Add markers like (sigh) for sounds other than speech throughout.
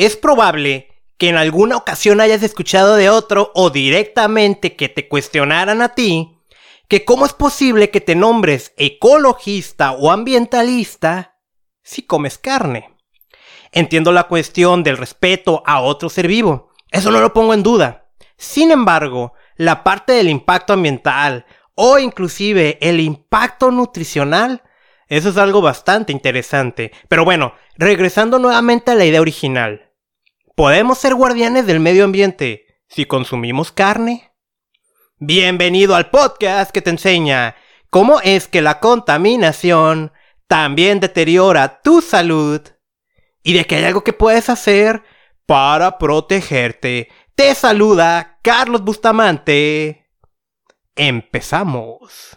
Es probable que en alguna ocasión hayas escuchado de otro o directamente que te cuestionaran a ti que cómo es posible que te nombres ecologista o ambientalista si comes carne. Entiendo la cuestión del respeto a otro ser vivo, eso no lo pongo en duda. Sin embargo, la parte del impacto ambiental o inclusive el impacto nutricional, eso es algo bastante interesante. Pero bueno, regresando nuevamente a la idea original. ¿Podemos ser guardianes del medio ambiente si consumimos carne? Bienvenido al podcast que te enseña cómo es que la contaminación también deteriora tu salud y de que hay algo que puedes hacer para protegerte. Te saluda Carlos Bustamante. Empezamos.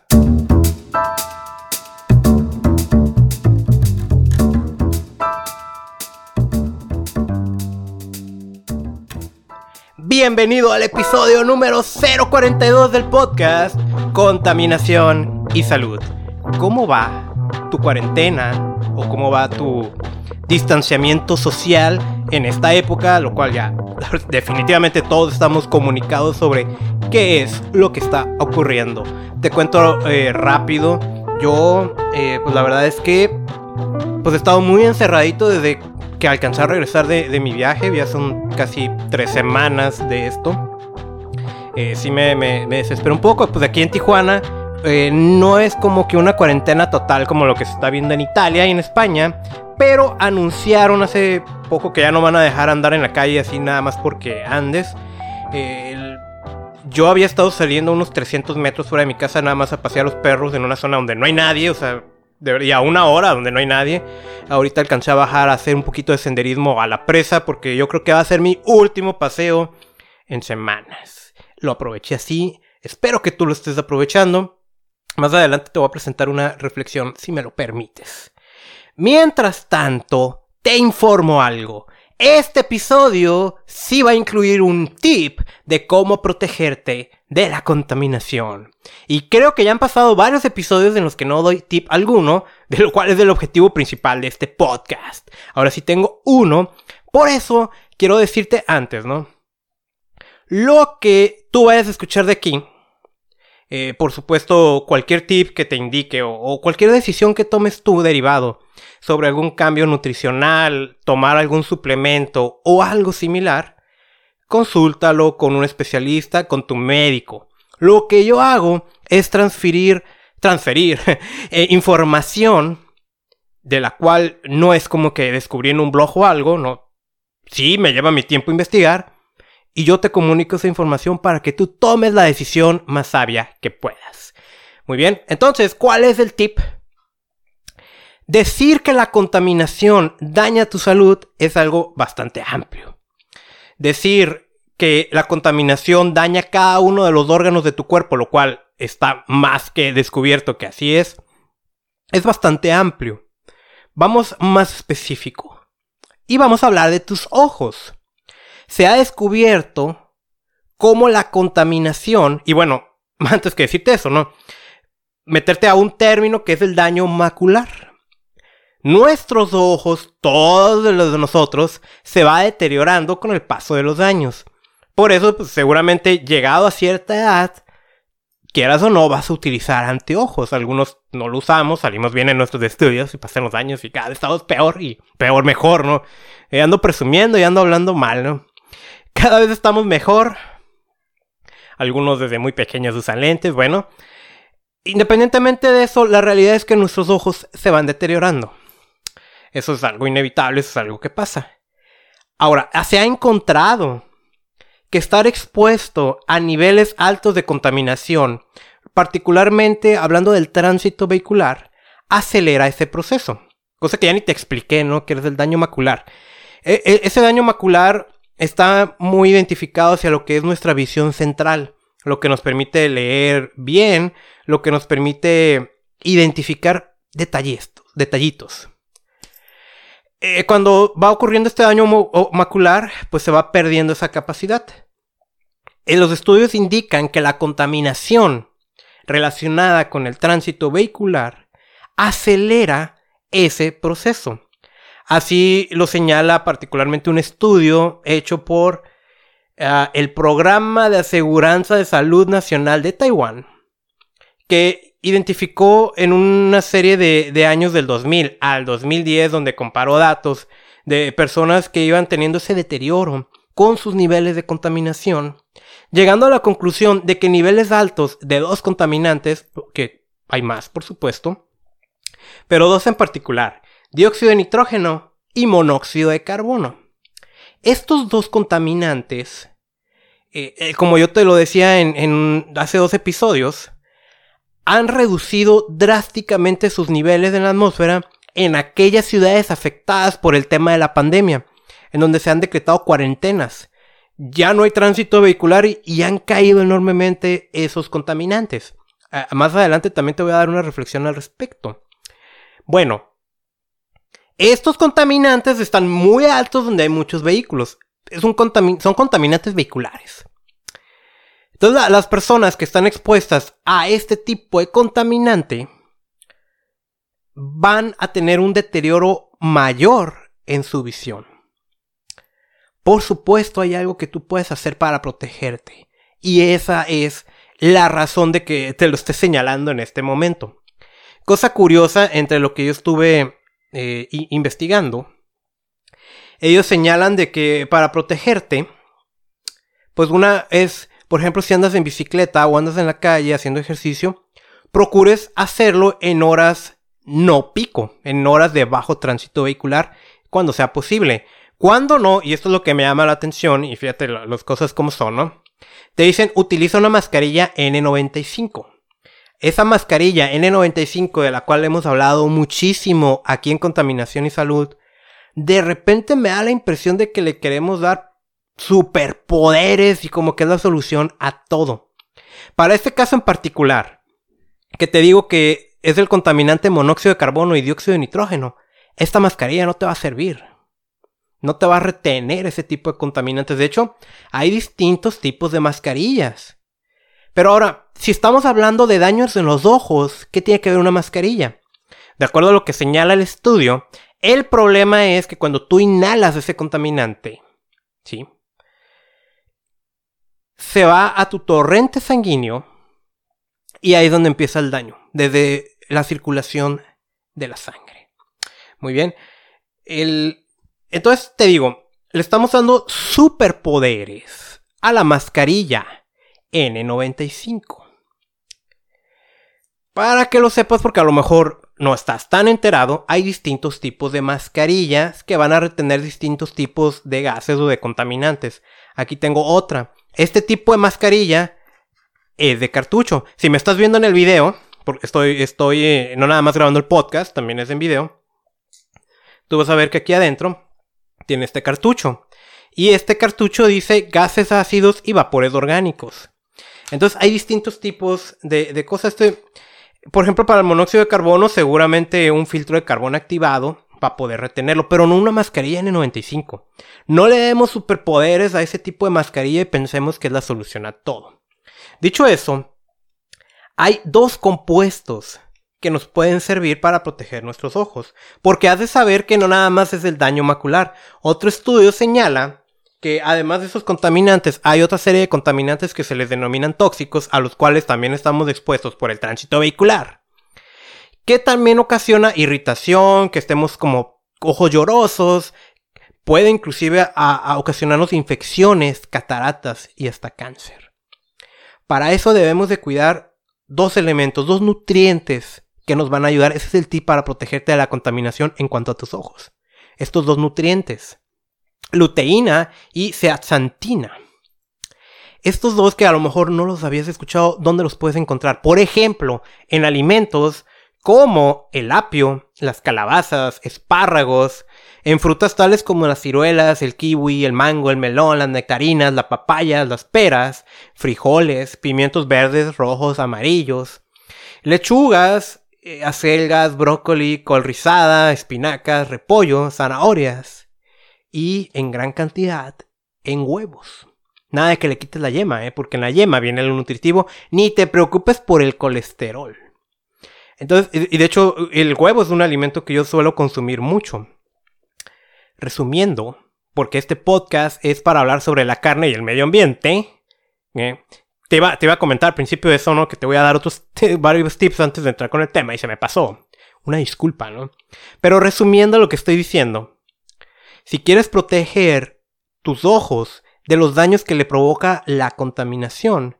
Bienvenido al episodio número 042 del podcast Contaminación y Salud. ¿Cómo va tu cuarentena o cómo va tu distanciamiento social en esta época? Lo cual ya (laughs) definitivamente todos estamos comunicados sobre qué es lo que está ocurriendo. Te cuento eh, rápido. Yo, eh, pues la verdad es que pues he estado muy encerradito desde que alcancé a regresar de, mi viaje, ya son casi tres semanas de esto. Eh, sí me, me, desespero un poco, pues aquí en Tijuana eh, no es como que una cuarentena total como lo que se está viendo en Italia y en España, pero anunciaron hace poco que ya no van a dejar andar en la calle así nada más porque andes. yo había estado saliendo unos 300 metros fuera de mi casa nada más a pasear a los perros en una zona donde no hay nadie, o sea, y a una hora donde no hay nadie. Ahorita alcancé a bajar a hacer un poquito de senderismo a la presa porque yo creo que va a ser mi último paseo en semanas. Lo aproveché así. Espero que tú lo estés aprovechando. Más adelante te voy a presentar una reflexión si me lo permites. Mientras tanto, te informo algo. Este episodio sí va a incluir un tip de cómo protegerte de la contaminación. Y creo que ya han pasado varios episodios en los que no doy tip alguno, de lo cual es el objetivo principal de este podcast. Ahora sí tengo uno, por eso quiero decirte antes, ¿no? Lo que tú vayas a escuchar de aquí, eh, por supuesto, cualquier tip que te indique o, cualquier decisión que tomes tú derivado sobre algún cambio nutricional, tomar algún suplemento o algo similar, consúltalo con un especialista, con tu médico. Lo que yo hago es transferir, transferir (laughs) eh, información de la cual no es como que descubrí en un blog o algo, no. Sí, me lleva mi tiempo investigar y yo te comunico esa información para que tú tomes la decisión más sabia que puedas. Muy bien, entonces, ¿cuál es el tip? Decir que la contaminación daña tu salud es algo bastante amplio. Decir que la contaminación daña cada uno de los órganos de tu cuerpo, lo cual está más que descubierto que así es, es bastante amplio. Vamos más específico. Y vamos a hablar de tus ojos. Se ha descubierto cómo la contaminación, y bueno, (laughs) antes que decirte eso, ¿no? Meterte a un término que es el daño macular. Nuestros ojos, todos los de nosotros, se va deteriorando con el paso de los años. Por eso, pues, seguramente llegado a cierta edad, quieras o no, vas a utilizar anteojos. Algunos no lo usamos, salimos bien en nuestros estudios y pasan los años y cada vez estamos peor y peor mejor, ¿no? Y ando presumiendo y ando hablando mal, ¿no? Cada vez estamos mejor. Algunos desde muy pequeños usan lentes, bueno. Independientemente de eso, la realidad es que nuestros ojos se van deteriorando. Eso es algo inevitable, eso es algo que pasa. Ahora, se ha encontrado que estar expuesto a niveles altos de contaminación, particularmente hablando del tránsito vehicular, acelera ese proceso. Cosa que ya ni te expliqué, ¿no? Que es el daño macular. E, e, ese daño macular está muy identificado hacia lo que es nuestra visión central, lo que nos permite leer bien, lo que nos permite identificar detallitos. Eh, cuando va ocurriendo este daño macular, pues se va perdiendo esa capacidad. Los estudios indican que la contaminación relacionada con el tránsito vehicular acelera ese proceso. Así lo señala particularmente un estudio hecho por ah, el Programa de Aseguranza de Salud Nacional de Taiwán, que identificó en una serie de, de años del 2000 al 2010, donde comparó datos de personas que iban teniendo ese deterioro con sus niveles de contaminación, llegando a la conclusión de que niveles altos de dos contaminantes, que hay más por supuesto, pero dos en particular, dióxido de nitrógeno y monóxido de carbono. Estos dos contaminantes, eh, eh, como yo te lo decía en, hace dos episodios, han reducido drásticamente sus niveles en la atmósfera en aquellas ciudades afectadas por el tema de la pandemia, en donde se han decretado cuarentenas. Ya no hay tránsito vehicular y, han caído enormemente esos contaminantes. más adelante también te voy a dar una reflexión al respecto. Bueno, estos contaminantes están muy altos donde hay muchos vehículos. son contaminantes vehiculares. Entonces, las personas que están expuestas a este tipo de contaminante van a tener un deterioro mayor en su visión. Por supuesto, hay algo que tú puedes hacer para protegerte. Y esa es la razón de que te lo esté señalando en este momento. Cosa curiosa entre lo que yo estuve eh, investigando. Ellos señalan de que para protegerte, pues una es, por ejemplo, si andas en bicicleta o andas en la calle haciendo ejercicio, procures hacerlo en horas no pico, en horas de bajo tránsito vehicular, cuando sea posible. Cuando no, y esto es lo que me llama la atención, y fíjate las cosas como son, ¿no? Te dicen, utiliza una mascarilla N95. Esa mascarilla N95 de la cual hemos hablado muchísimo aquí en Contaminación y Salud, de repente me da la impresión de que le queremos dar superpoderes y como que es la solución a todo. Para este caso en particular, que te digo que es el contaminante monóxido de carbono y dióxido de nitrógeno. Esta mascarilla no te va a servir. No te va a retener ese tipo de contaminantes. De hecho, hay distintos tipos de mascarillas. Pero ahora, si estamos hablando de daños en los ojos, ¿qué tiene que ver una mascarilla? De acuerdo a lo que señala el estudio, el problema es que cuando tú inhalas ese contaminante, ¿sí? Se va a tu torrente sanguíneo y ahí es donde empieza el daño. Desde la circulación de la sangre. Muy bien. El... Entonces te digo, le estamos dando superpoderes a la mascarilla N95. Para que lo sepas, porque a lo mejor no estás tan enterado, hay distintos tipos de mascarillas que van a retener distintos tipos de gases o de contaminantes. Aquí tengo otra. Este tipo de mascarilla es de cartucho. Si me estás viendo en el video, porque estoy, estoy eh, no nada más grabando el podcast, también es en video. Tú vas a ver que aquí adentro tiene este cartucho. Y este cartucho dice gases ácidos y vapores orgánicos. Entonces hay distintos tipos de, cosas. Este, por ejemplo, para el monóxido de carbono, seguramente un filtro de carbón activado va a poder retenerlo, pero no una mascarilla N95. No le demos superpoderes a ese tipo de mascarilla y pensemos que es la solución a todo. Dicho eso, hay dos compuestos que nos pueden servir para proteger nuestros ojos, porque has de saber que no nada más es el daño macular. Otro estudio señala que además de esos contaminantes hay otra serie de contaminantes que se les denominan tóxicos, a los cuales también estamos expuestos por el tránsito vehicular, que también ocasiona irritación, que estemos como ojos llorosos, puede inclusive ocasionarnos infecciones, cataratas y hasta cáncer. Para eso debemos de cuidar dos elementos, dos nutrientes que nos van a ayudar. Ese es el tip para protegerte de la contaminación en cuanto a tus ojos. Estos dos nutrientes, luteína y zeaxantina. Estos dos que a lo mejor no los habías escuchado, ¿dónde los puedes encontrar? Por ejemplo, en alimentos como el apio, las calabazas, espárragos, en frutas tales como las ciruelas, el kiwi, el mango, el melón, las nectarinas, las papayas, las peras, frijoles, pimientos verdes, rojos, amarillos, lechugas, eh, acelgas, brócoli, col rizada, espinacas, repollo, zanahorias y en gran cantidad en huevos. Nada de que le quites la yema, ¿eh? porque en la yema viene el nutritivo. Ni te preocupes por el colesterol. Entonces, y de hecho, el huevo es un alimento que yo suelo consumir mucho. resumiendo, porque este podcast es para hablar sobre la carne y el medio ambiente, ¿eh? Te, iba, a comentar al principio de eso, ¿no? Que te voy a dar otros (laughs) varios tips antes de entrar con el tema y se me pasó. Una disculpa, ¿no? Pero resumiendo lo que estoy diciendo, si quieres proteger tus ojos de los daños que le provoca la contaminación,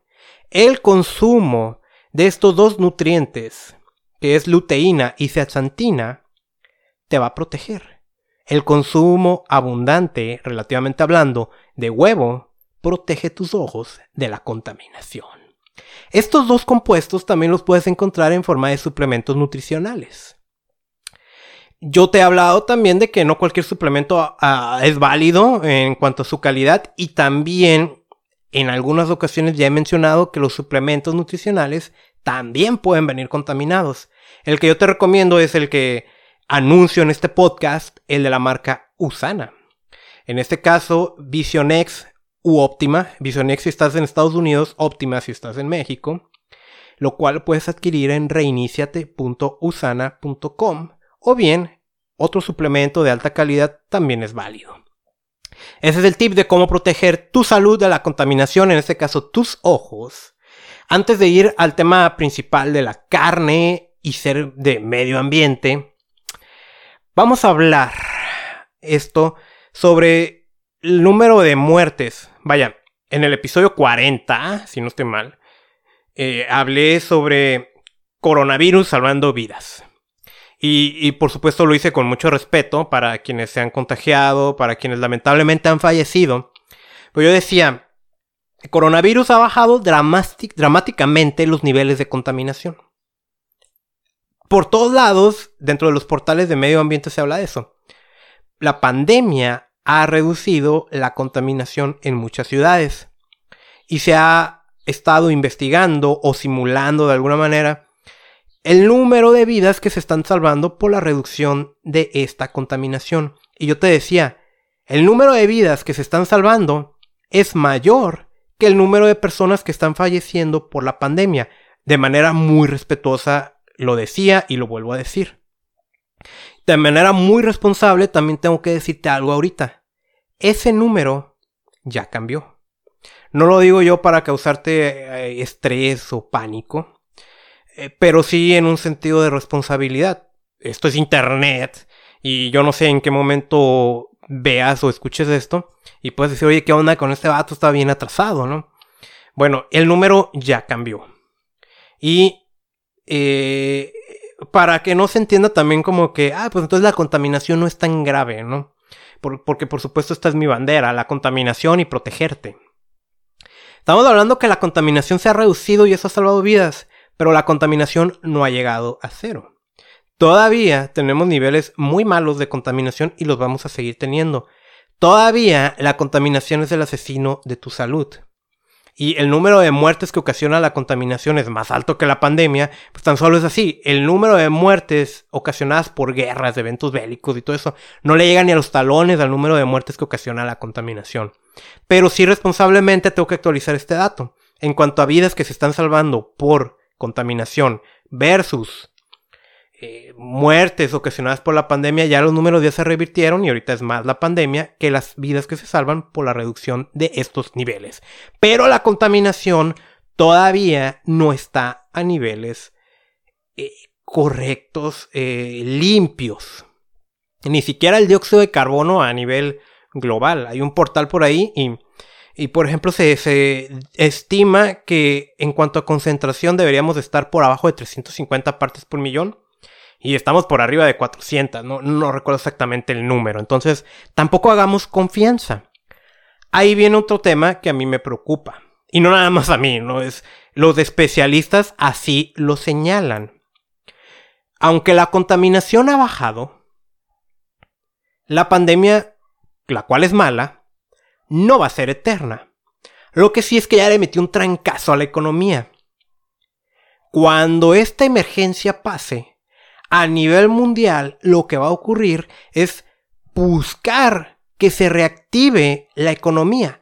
el consumo de estos dos nutrientes, que es luteína y zeaxantina, te va a proteger. El consumo abundante, relativamente hablando, de huevo protege tus ojos de la contaminación. Estos dos compuestos también los puedes encontrar en forma de suplementos nutricionales. Yo te he hablado también de que no cualquier suplemento ah, es válido en cuanto a su calidad y también en algunas ocasiones ya he mencionado que los suplementos nutricionales también pueden venir contaminados. El que yo te recomiendo es el que anuncio en este podcast, el de la marca Usana. En este caso, Visionex u Optima. Visionex si estás en Estados Unidos, Optima si estás en México. Lo cual puedes adquirir en reiniciate.usana.com o bien otro suplemento de alta calidad también es válido. Ese es el tip de cómo proteger tu salud de la contaminación, en este caso tus ojos. Antes de ir al tema principal de la carne y ser de medio ambiente, vamos a hablar esto sobre el número de muertes. Vaya, en el episodio 40, si no estoy mal, eh, hablé sobre coronavirus salvando vidas. Y, por supuesto lo hice con mucho respeto para quienes se han contagiado, para quienes lamentablemente han fallecido. Pero yo decía, el coronavirus ha bajado dramáticamente los niveles de contaminación. Por todos lados, dentro de los portales de medio ambiente se habla de eso. La pandemia ha reducido la contaminación en muchas ciudades. Y se ha estado investigando o simulando de alguna manera el número de vidas que se están salvando por la reducción de esta contaminación. Y yo te decía, el número de vidas que se están salvando es mayor que el número de personas que están falleciendo por la pandemia. De manera muy respetuosa lo decía y lo vuelvo a decir. De manera muy responsable también tengo que decirte algo ahorita. Ese número ya cambió. No lo digo yo para causarte eh, estrés o pánico. Eh, pero sí en un sentido de responsabilidad. Esto es Internet y yo no sé en qué momento veas o escuches esto y puedes decir, oye, ¿qué onda con este vato? Está bien atrasado, ¿no? Bueno, el número ya cambió. Y eh, para que no se entienda también como que, ah, pues entonces la contaminación no es tan grave, ¿no? porque por supuesto esta es mi bandera, la contaminación y protegerte. Estamos hablando que la contaminación se ha reducido y eso ha salvado vidas pero la contaminación no ha llegado a cero. Todavía tenemos niveles muy malos de contaminación y los vamos a seguir teniendo. Todavía la contaminación es el asesino de tu salud. Y el número de muertes que ocasiona la contaminación es más alto que la pandemia, pues tan solo es así. El número de muertes ocasionadas por guerras, eventos bélicos y todo eso, no le llega ni a los talones al número de muertes que ocasiona la contaminación. Pero sí responsablemente tengo que actualizar este dato. En cuanto a vidas que se están salvando por contaminación versus eh, muertes ocasionadas por la pandemia, ya los números ya se revirtieron y ahorita es más la pandemia que las vidas que se salvan por la reducción de estos niveles. Pero la contaminación todavía no está a niveles eh, correctos, eh, limpios. Ni siquiera el dióxido de carbono a nivel global. Hay un portal por ahí y y por ejemplo, se, estima que en cuanto a concentración deberíamos estar por abajo de 350 partes por millón. Y estamos por arriba de 400, no, no recuerdo exactamente el número. Entonces, tampoco hagamos confianza. Ahí viene otro tema que a mí me preocupa. Y no nada más a mí, no es. Los especialistas así lo señalan. Aunque la contaminación ha bajado, la pandemia, la cual es mala, no va a ser eterna. Lo que sí es que ya le metió un trancazo a la economía. Cuando esta emergencia pase, a nivel mundial lo que va a ocurrir es buscar que se reactive la economía.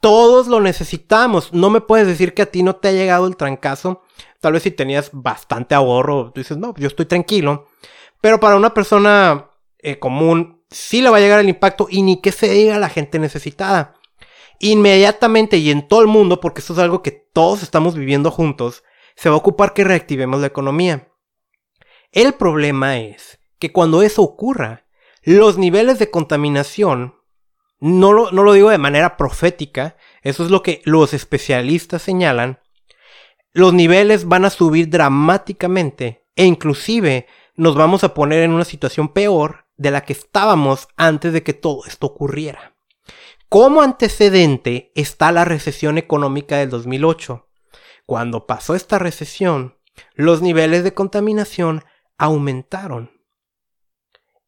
Todos lo necesitamos. No me puedes decir que a ti no te ha llegado el trancazo. Tal vez si tenías bastante ahorro, tú dices, no, yo estoy tranquilo. Pero para una persona eh, común, sí le va a llegar el impacto y ni que se diga la gente necesitada. Inmediatamente y en todo el mundo, porque esto es algo que todos estamos viviendo juntos, se va a ocupar que reactivemos la economía. El problema es que cuando eso ocurra, los niveles de contaminación, no lo, no lo digo de manera profética, eso es lo que los especialistas señalan, los niveles van a subir dramáticamente e inclusive nos vamos a poner en una situación peor de la que estábamos antes de que todo esto ocurriera. Como antecedente está la recesión económica del 2008. Cuando pasó esta recesión, los niveles de contaminación aumentaron.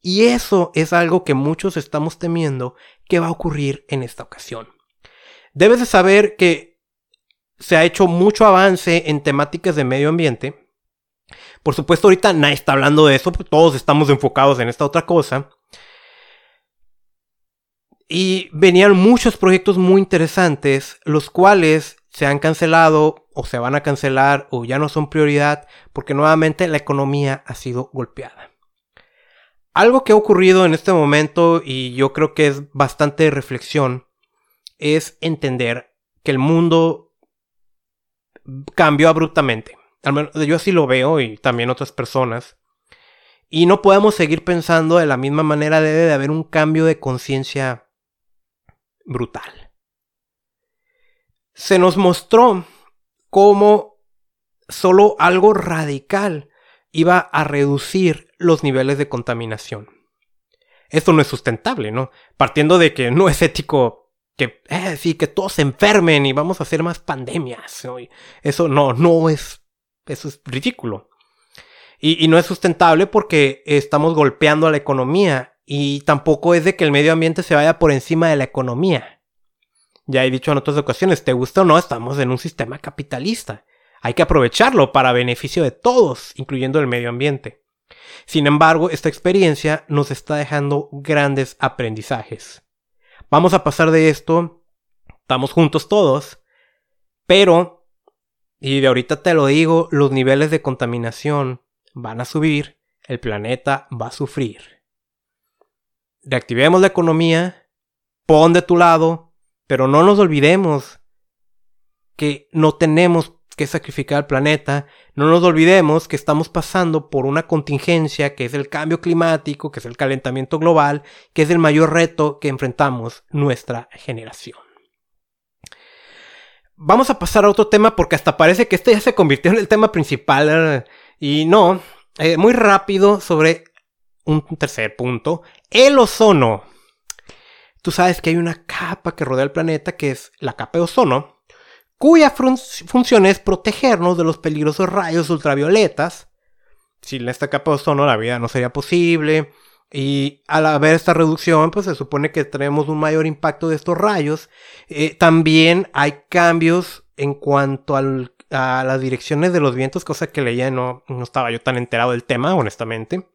Y eso es algo que muchos estamos temiendo que va a ocurrir en esta ocasión. Debes de saber que se ha hecho mucho avance en temáticas de medio ambiente. Por supuesto, ahorita nadie está hablando de eso, todos estamos enfocados en esta otra cosa. Y venían muchos proyectos muy interesantes, los cuales se han cancelado o se van a cancelar o ya no son prioridad porque nuevamente la economía ha sido golpeada. Algo que ha ocurrido en este momento y yo creo que es bastante reflexión es entender que el mundo cambió abruptamente. Al menos yo así lo veo y también otras personas. Y no podemos seguir pensando de la misma manera, debe de haber un cambio de conciencia brutal. Se nos mostró cómo solo algo radical iba a reducir los niveles de contaminación. Esto no es sustentable, ¿no? Partiendo de que no es ético que, eh, sí, que todos se enfermen y vamos a hacer más pandemias. Eso no, no es, eso es ridículo. Y, y, no es sustentable porque estamos golpeando a la economía y tampoco es de que el medio ambiente se vaya por encima de la economía. Ya he dicho en otras ocasiones, te gusta o no, estamos en un sistema capitalista. Hay que aprovecharlo para beneficio de todos, incluyendo el medio ambiente. Sin embargo, esta experiencia nos está dejando grandes aprendizajes. Vamos a pasar de esto, estamos juntos todos, pero, y de ahorita te lo digo, los niveles de contaminación van a subir, el planeta va a sufrir. Reactivemos la economía, pon de tu lado, pero no nos olvidemos que no tenemos que sacrificar al planeta. No nos olvidemos que estamos pasando por una contingencia que es el cambio climático, que es el calentamiento global, que es el mayor reto que enfrentamos nuestra generación. Vamos a pasar a otro tema porque hasta parece que este ya se convirtió en el tema principal. Y no, eh, muy rápido sobre un tercer punto. El ozono. Tú sabes que hay una capa que rodea el planeta que es la capa de ozono cuya función es protegernos de los peligrosos rayos ultravioletas. Sin esta capa de ozono la vida no sería posible. Y al haber esta reducción, pues se supone que tenemos un mayor impacto de estos rayos. Eh, también hay cambios en cuanto a las direcciones de los vientos, cosa que leía, no, no estaba yo tan enterado del tema, honestamente.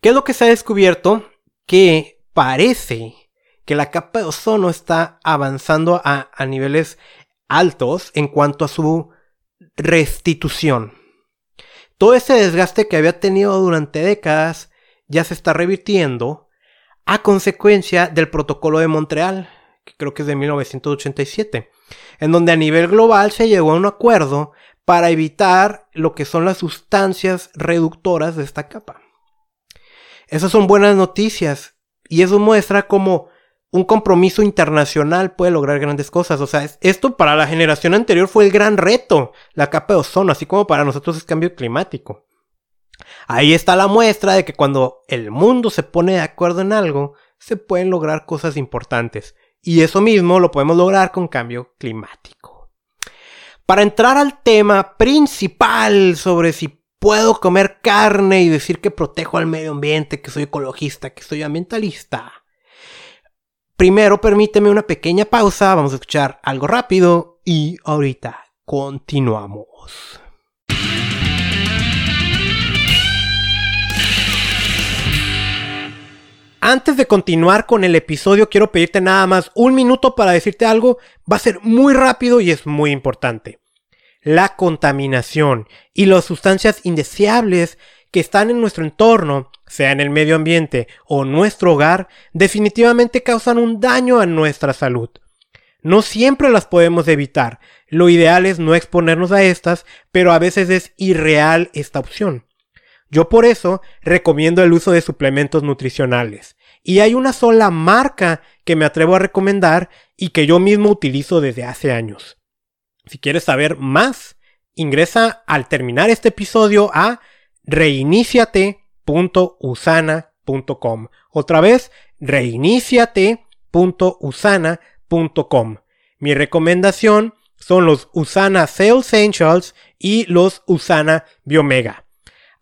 ¿Qué es lo que se ha descubierto? Que parece que la capa de ozono está avanzando a, niveles altos en cuanto a su restitución. Todo ese desgaste que había tenido durante décadas ya se está revirtiendo a consecuencia del protocolo de Montreal, que creo que es de 1987, en donde a nivel global se llegó a un acuerdo para evitar lo que son las sustancias reductoras de esta capa. Esas son buenas noticias y eso muestra cómo un compromiso internacional puede lograr grandes cosas. O sea, esto para la generación anterior fue el gran reto, la capa de ozono, así como para nosotros es cambio climático. Ahí está la muestra de que cuando el mundo se pone de acuerdo en algo, se pueden lograr cosas importantes. Y eso mismo lo podemos lograr con cambio climático. Para entrar al tema principal sobre si puedo comer carne y decir que protejo al medio ambiente, que soy ecologista, que soy ambientalista, Primero permíteme una pequeña pausa, vamos a escuchar algo rápido y ahorita continuamos. Antes de continuar con el episodio, quiero pedirte nada más un minuto para decirte algo. Va a ser muy rápido y es muy importante. La contaminación y las sustancias indeseables que están en nuestro entorno, sea en el medio ambiente o nuestro hogar, definitivamente causan un daño a nuestra salud. No siempre las podemos evitar. Lo ideal es no exponernos a estas, pero a veces es irreal esta opción. Yo por eso recomiendo el uso de suplementos nutricionales. Y hay una sola marca que me atrevo a recomendar y que yo mismo utilizo desde hace años. Si quieres saber más, ingresa al terminar este episodio a reiniciate.usana.com. Otra vez, reiniciate.usana.com. Mi recomendación son los Usana Cell Essentials y los Usana Biomega.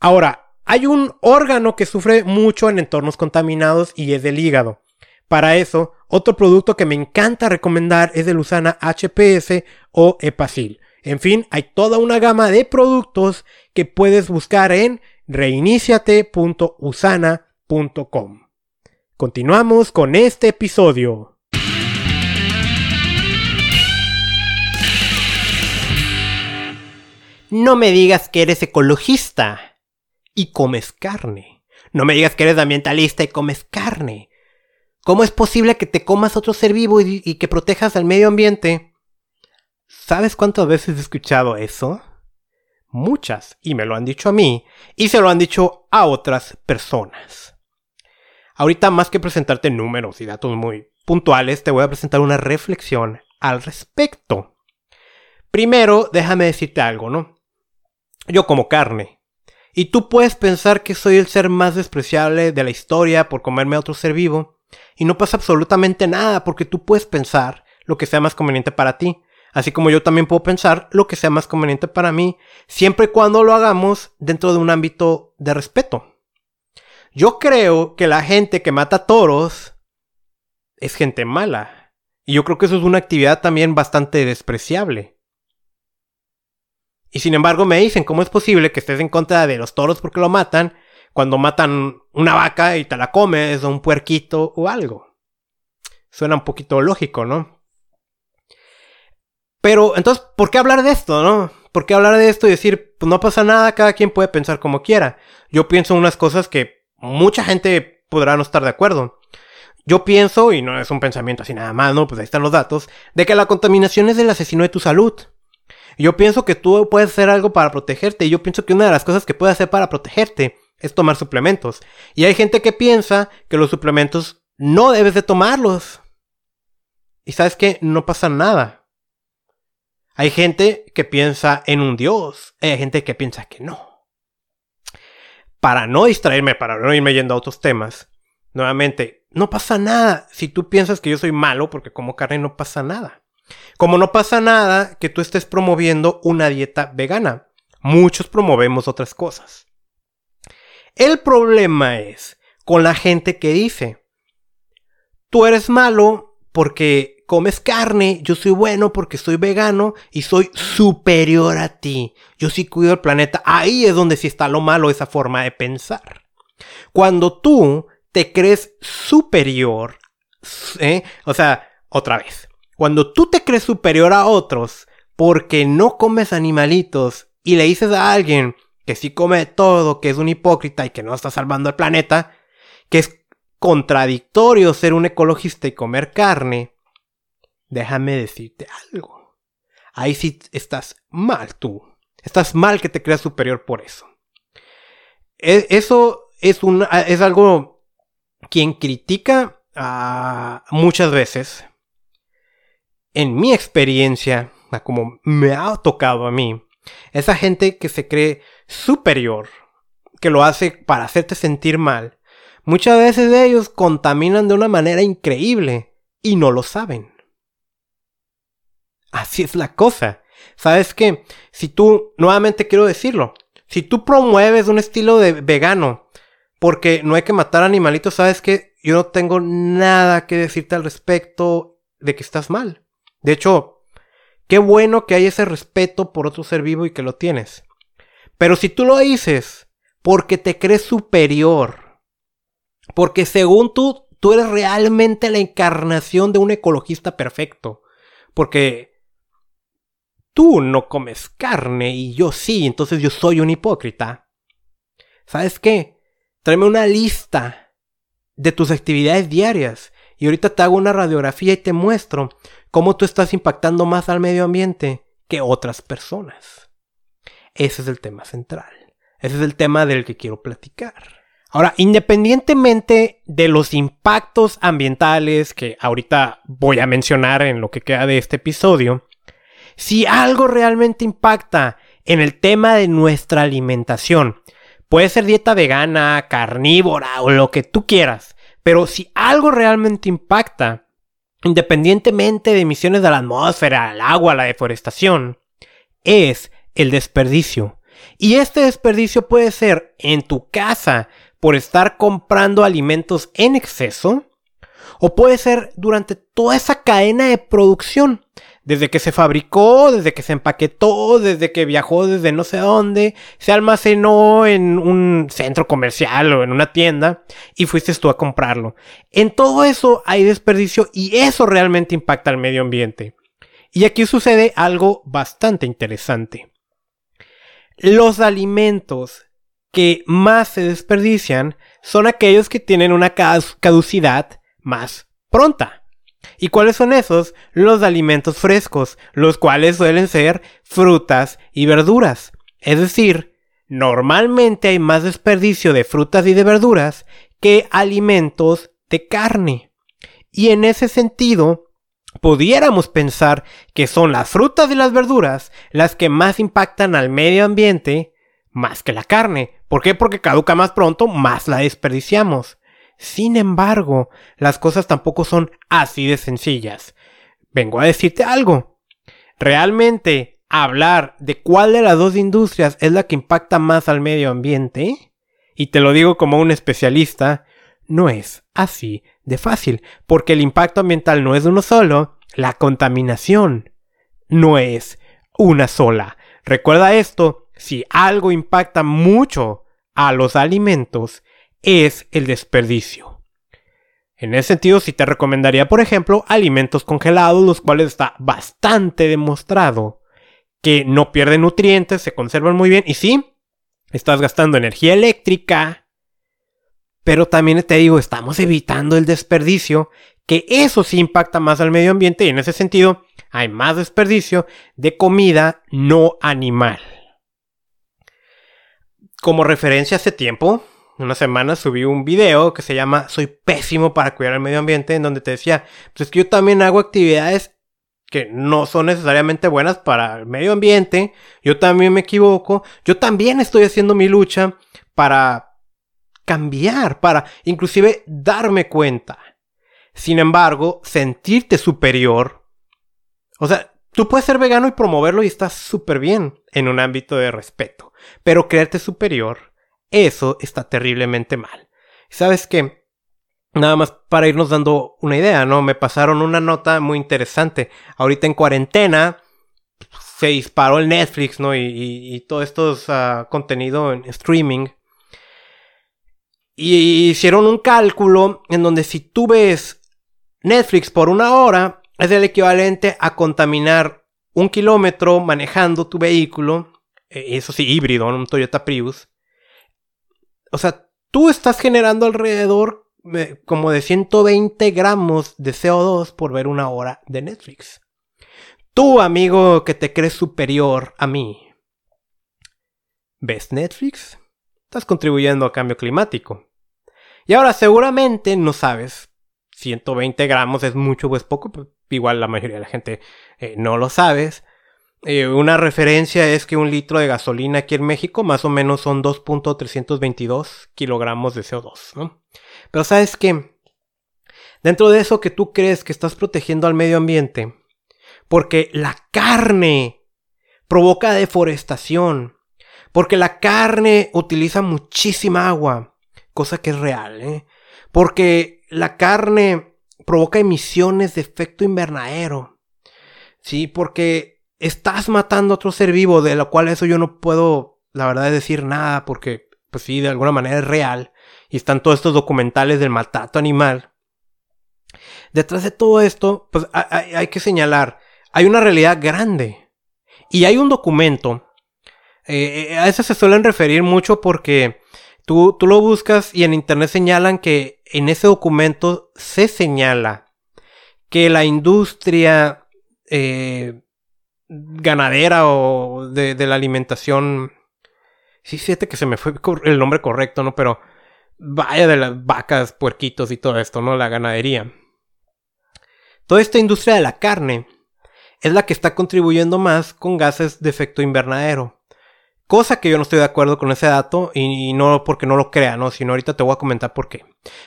Ahora, hay un órgano que sufre mucho en entornos contaminados y es el hígado. Para eso, otro producto que me encanta recomendar es el Usana HPS o Epacil. En fin, hay toda una gama de productos que puedes buscar en reiniciate.usana.com. Continuamos con este episodio. No me digas que eres ecologista y comes carne. No me digas que eres ambientalista y comes carne. ¿Cómo es posible que te comas otro ser vivo y, y que protejas al medio ambiente ¿Sabes cuántas veces he escuchado eso? Muchas, y me lo han dicho a mí, y se lo han dicho a otras personas. Ahorita más que presentarte números y datos muy puntuales, te voy a presentar una reflexión al respecto. Primero, déjame decirte algo, ¿no? Yo como carne. Y tú puedes pensar que soy el ser más despreciable de la historia por comerme a otro ser vivo. Y no pasa absolutamente nada porque tú puedes pensar lo que sea más conveniente para ti. Así como yo también puedo pensar lo que sea más conveniente para mí, siempre y cuando lo hagamos dentro de un ámbito de respeto. Yo creo que la gente que mata toros es gente mala. Y yo creo que eso es una actividad también bastante despreciable. Y sin embargo me dicen, ¿cómo es posible que estés en contra de los toros porque lo matan cuando matan una vaca y te la comes o un puerquito o algo? Suena un poquito lógico, ¿no? Pero entonces, ¿por qué hablar de esto, no? ¿Por qué hablar de esto y decir, pues no pasa nada, cada quien puede pensar como quiera? Yo pienso unas cosas que mucha gente podrá no estar de acuerdo. Yo pienso, y no es un pensamiento así nada más, ¿no? Pues ahí están los datos, de que la contaminación es el asesino de tu salud. Yo pienso que tú puedes hacer algo para protegerte, y yo pienso que una de las cosas que puedes hacer para protegerte es tomar suplementos. Y hay gente que piensa que los suplementos no debes de tomarlos. Y sabes que no pasa nada. Hay gente que piensa en un Dios, hay gente que piensa que no. Para no distraerme, para no irme yendo a otros temas, nuevamente, no pasa nada si tú piensas que yo soy malo porque como carne no pasa nada. Como no pasa nada que tú estés promoviendo una dieta vegana. Muchos promovemos otras cosas. El problema es con la gente que dice, tú eres malo porque comes carne, yo soy bueno porque soy vegano y soy superior a ti. Yo sí cuido el planeta. Ahí es donde sí está lo malo, esa forma de pensar. Cuando tú te crees superior, ¿eh? o sea, otra vez, cuando tú te crees superior a otros porque no comes animalitos y le dices a alguien que sí come todo, que es un hipócrita y que no está salvando el planeta, que es contradictorio ser un ecologista y comer carne, déjame decirte algo. Ahí sí estás mal tú. Estás mal que te creas superior por eso. E, eso es, un, es algo quien critica ah, muchas veces. En mi experiencia, como me ha tocado a mí, esa gente que se cree superior, que lo hace para hacerte sentir mal, muchas veces ellos contaminan de una manera increíble y no lo saben. Así es la cosa. ¿Sabes qué? Si tú, nuevamente quiero decirlo, si tú promueves un estilo de vegano porque no hay que matar animalitos, ¿sabes qué? Yo no tengo nada que decirte al respecto de que estás mal. De hecho, qué bueno que hay ese respeto por otro ser vivo y que lo tienes. Pero si tú lo dices porque te crees superior, porque según tú, tú eres realmente la encarnación de un ecologista perfecto, porque tú no comes carne y yo sí, entonces yo soy un hipócrita. ¿sabes qué? Tráeme una lista de tus actividades diarias y ahorita te hago una radiografía y te muestro cómo tú estás impactando más al medio ambiente que otras personas. Ese es el tema central. Ese es el tema del que quiero platicar. Ahora, independientemente de los impactos ambientales que ahorita voy a mencionar en lo que queda de este episodio, si algo realmente impacta en el tema de nuestra alimentación, puede ser dieta vegana, carnívora o lo que tú quieras, pero si algo realmente impacta, independientemente de emisiones de la atmósfera, al agua, la deforestación, es el desperdicio. Y este desperdicio puede ser en tu casa por estar comprando alimentos en exceso, o puede ser durante toda esa cadena de producción, desde que se fabricó, desde que se empaquetó, desde que viajó desde no sé dónde, se almacenó en un centro comercial o en una tienda y fuiste tú a comprarlo. En todo eso hay desperdicio y eso realmente impacta al medio ambiente. Y aquí sucede algo bastante interesante. Los alimentos que más se desperdician son aquellos que tienen una caducidad más pronta. ¿Y cuáles son esos? Los alimentos frescos, los cuales suelen ser frutas y verduras. Es decir, normalmente hay más desperdicio de frutas y de verduras que alimentos de carne. Y en ese sentido, pudiéramos pensar que son las frutas y las verduras las que más impactan al medio ambiente más que la carne. ¿Por qué? Porque caduca más pronto, más la desperdiciamos. Sin embargo, las cosas tampoco son así de sencillas. Vengo a decirte algo. Realmente, hablar de cuál de las dos industrias es la que impacta más al medio ambiente, y te lo digo como un especialista, no es así de fácil, porque el impacto ambiental no es uno solo, la contaminación no es una sola. Recuerda esto, si algo impacta mucho a los alimentos, es el desperdicio. En ese sentido, sí te recomendaría, por ejemplo, alimentos congelados, los cuales está bastante demostrado que no pierden nutrientes, se conservan muy bien y sí, estás gastando energía eléctrica, pero también te digo, estamos evitando el desperdicio, que eso sí impacta más al medio ambiente y en ese sentido hay más desperdicio de comida no animal. Como referencia hace tiempo, una semana subí un video que se llama Soy pésimo para cuidar el medio ambiente, en donde te decía, pues es que yo también hago actividades que no son necesariamente buenas para el medio ambiente, yo también me equivoco, yo también estoy haciendo mi lucha para cambiar, para inclusive darme cuenta. Sin embargo, sentirte superior, o sea, tú puedes ser vegano y promoverlo y estás súper bien en un ámbito de respeto, pero creerte superior eso está terriblemente mal. ¿Sabes qué? Nada más para irnos dando una idea, ¿no? Me pasaron una nota muy interesante. Ahorita en cuarentena se disparó el Netflix, ¿no? Y, todo esto es ah, contenido en streaming. Y hicieron un cálculo en donde si tú ves Netflix por una hora, es el equivalente a contaminar un kilómetro manejando tu vehículo, eh, eso sí, híbrido, un Toyota Prius, o sea, tú estás generando alrededor como de 120 gramos de CO2 por ver una hora de Netflix. Tú, amigo, que te crees superior a mí, ¿ves Netflix? Estás contribuyendo a cambio climático. Y ahora seguramente no sabes 120 gramos es mucho o es poco, pues, igual la mayoría de la gente eh, no lo sabes. Eh, una referencia es que un litro de gasolina aquí en México más o menos son 2.322 kilogramos de CO2, ¿no? Pero sabes que dentro de eso que tú crees que estás protegiendo al medio ambiente, porque la carne provoca deforestación, porque la carne utiliza muchísima agua, cosa que es real, ¿eh? porque la carne provoca emisiones de efecto invernadero, sí, porque estás matando a otro ser vivo, de lo cual eso yo no puedo, la verdad, decir nada, porque, pues sí, de alguna manera es real. Y están todos estos documentales del maltrato animal. Detrás de todo esto, pues hay, que señalar, hay una realidad grande. Y hay un documento, eh, a ese se suelen referir mucho porque Tú, tú lo buscas y en internet señalan que en ese documento se señala que la industria eh, ganadera o de, de, la alimentación. Sí, siete que se me fue el nombre correcto, ¿no? Pero vaya de las vacas, puerquitos y todo esto, ¿no? La ganadería. Toda esta industria de la carne es la que está contribuyendo más con gases de efecto invernadero. Cosa que yo no estoy de acuerdo con ese dato y, no porque no lo crea, ¿no? Sino ahorita te voy a comentar por qué.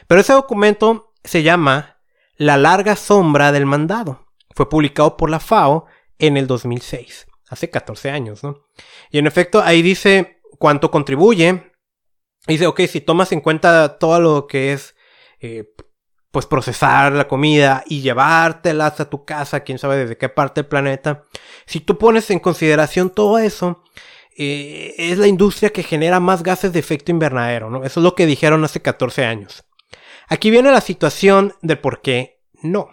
Pero ese documento se llama La larga sombra del mandado. Fue publicado por la FAO en el 2006, hace 14 años, ¿no? Y en efecto ahí dice cuánto contribuye. Dice, ok, si tomas en cuenta todo lo que es, eh, pues procesar la comida y llevártelas a tu casa, quién sabe desde qué parte del planeta, si tú pones en consideración todo eso, eh, es la industria que genera más gases de efecto invernadero, ¿no? Eso es lo que dijeron hace 14 años. Aquí viene la situación de por qué no.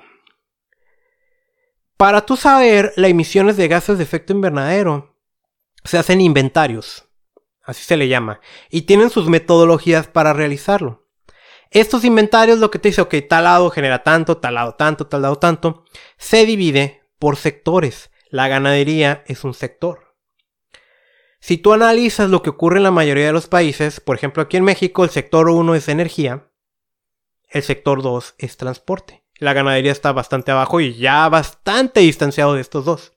Para tú saber las emisiones de gases de efecto invernadero, se hacen inventarios, así se le llama, y tienen sus metodologías para realizarlo. Estos inventarios lo que te dice, ok, tal lado genera tanto, tal lado tanto, tal lado tanto, se divide por sectores. La ganadería es un sector. Si tú analizas lo que ocurre en la mayoría de los países, por ejemplo aquí en México el sector 1 es energía, el sector 2 es transporte la ganadería está bastante abajo y ya bastante distanciado de estos dos.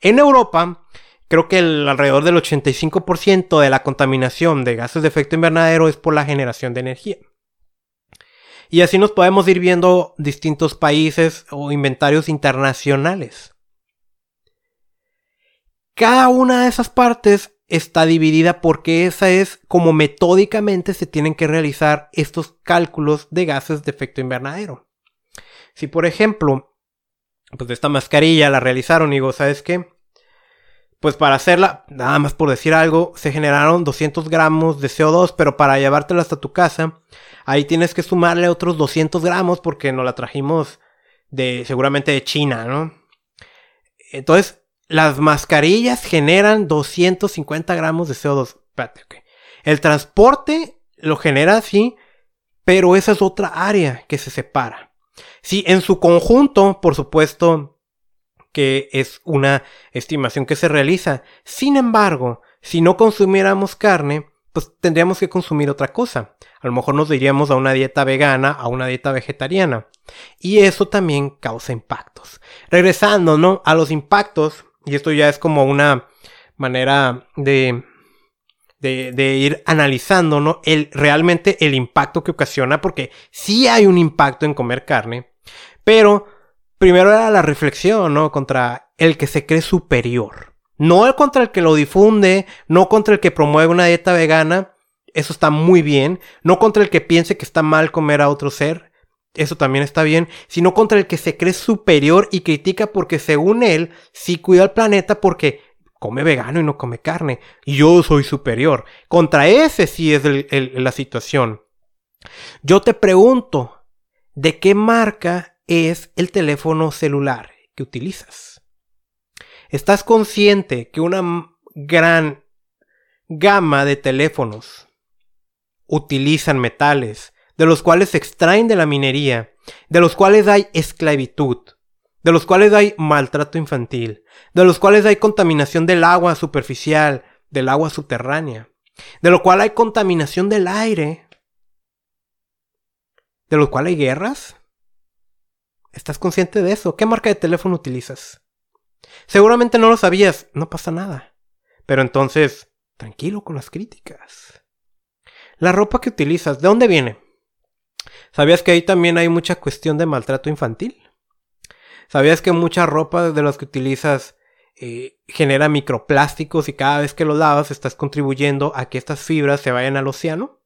En Europa, creo que alrededor del 85% de la contaminación de gases de efecto invernadero es por la generación de energía. Y así nos podemos ir viendo distintos países o inventarios internacionales. Cada una de esas partes está dividida porque esa es como metódicamente se tienen que realizar estos cálculos de gases de efecto invernadero. Si por ejemplo, pues esta mascarilla la realizaron y digo, ¿sabes qué? Pues para hacerla, nada más por decir algo, se generaron 200 gramos de CO2, pero para llevártela hasta tu casa, ahí tienes que sumarle otros 200 gramos porque nos la trajimos de, seguramente de China, ¿no? Entonces, las mascarillas generan 250 gramos de CO2. Espérate, El transporte lo genera así, pero esa es otra área que se separa. Sí, en su conjunto, por supuesto, que es una estimación que se realiza. Sin embargo, si no consumiéramos carne, pues tendríamos que consumir otra cosa. A lo mejor nos diríamos a una dieta vegana, a una dieta vegetariana. Y eso también causa impactos. Regresando, ¿no? A los impactos, y esto ya es como una manera de, de, de, ir analizando, ¿no? El, realmente el impacto que ocasiona, porque sí hay un impacto en comer carne, pero primero era la reflexión, ¿no? Contra el que se cree superior. No contra el que lo difunde, no contra el que promueve una dieta vegana, eso está muy bien. No contra el que piense que está mal comer a otro ser, eso también está bien. Sino contra el que se cree superior y critica porque según él sí cuida al planeta porque come vegano y no come carne. Yo soy superior. Contra ese sí es la situación. Yo te pregunto, ¿de qué marca es el teléfono celular que utilizas. ¿Estás consciente que una gran gama de teléfonos utilizan metales, de los cuales se extraen de la minería, de los cuales hay esclavitud, de los cuales hay maltrato infantil, de los cuales hay contaminación del agua superficial, del agua subterránea, de lo cual hay contaminación del aire, de lo cual hay guerras, ¿Estás consciente de eso? ¿Qué marca de teléfono utilizas? Seguramente no lo sabías, no pasa nada. Pero entonces, tranquilo con las críticas. La ropa que utilizas, ¿de dónde viene? ¿Sabías que ahí también hay mucha cuestión de maltrato infantil? ¿Sabías que mucha ropa de las que utilizas eh, genera microplásticos y cada vez que lo lavas estás contribuyendo a que estas fibras se vayan al océano?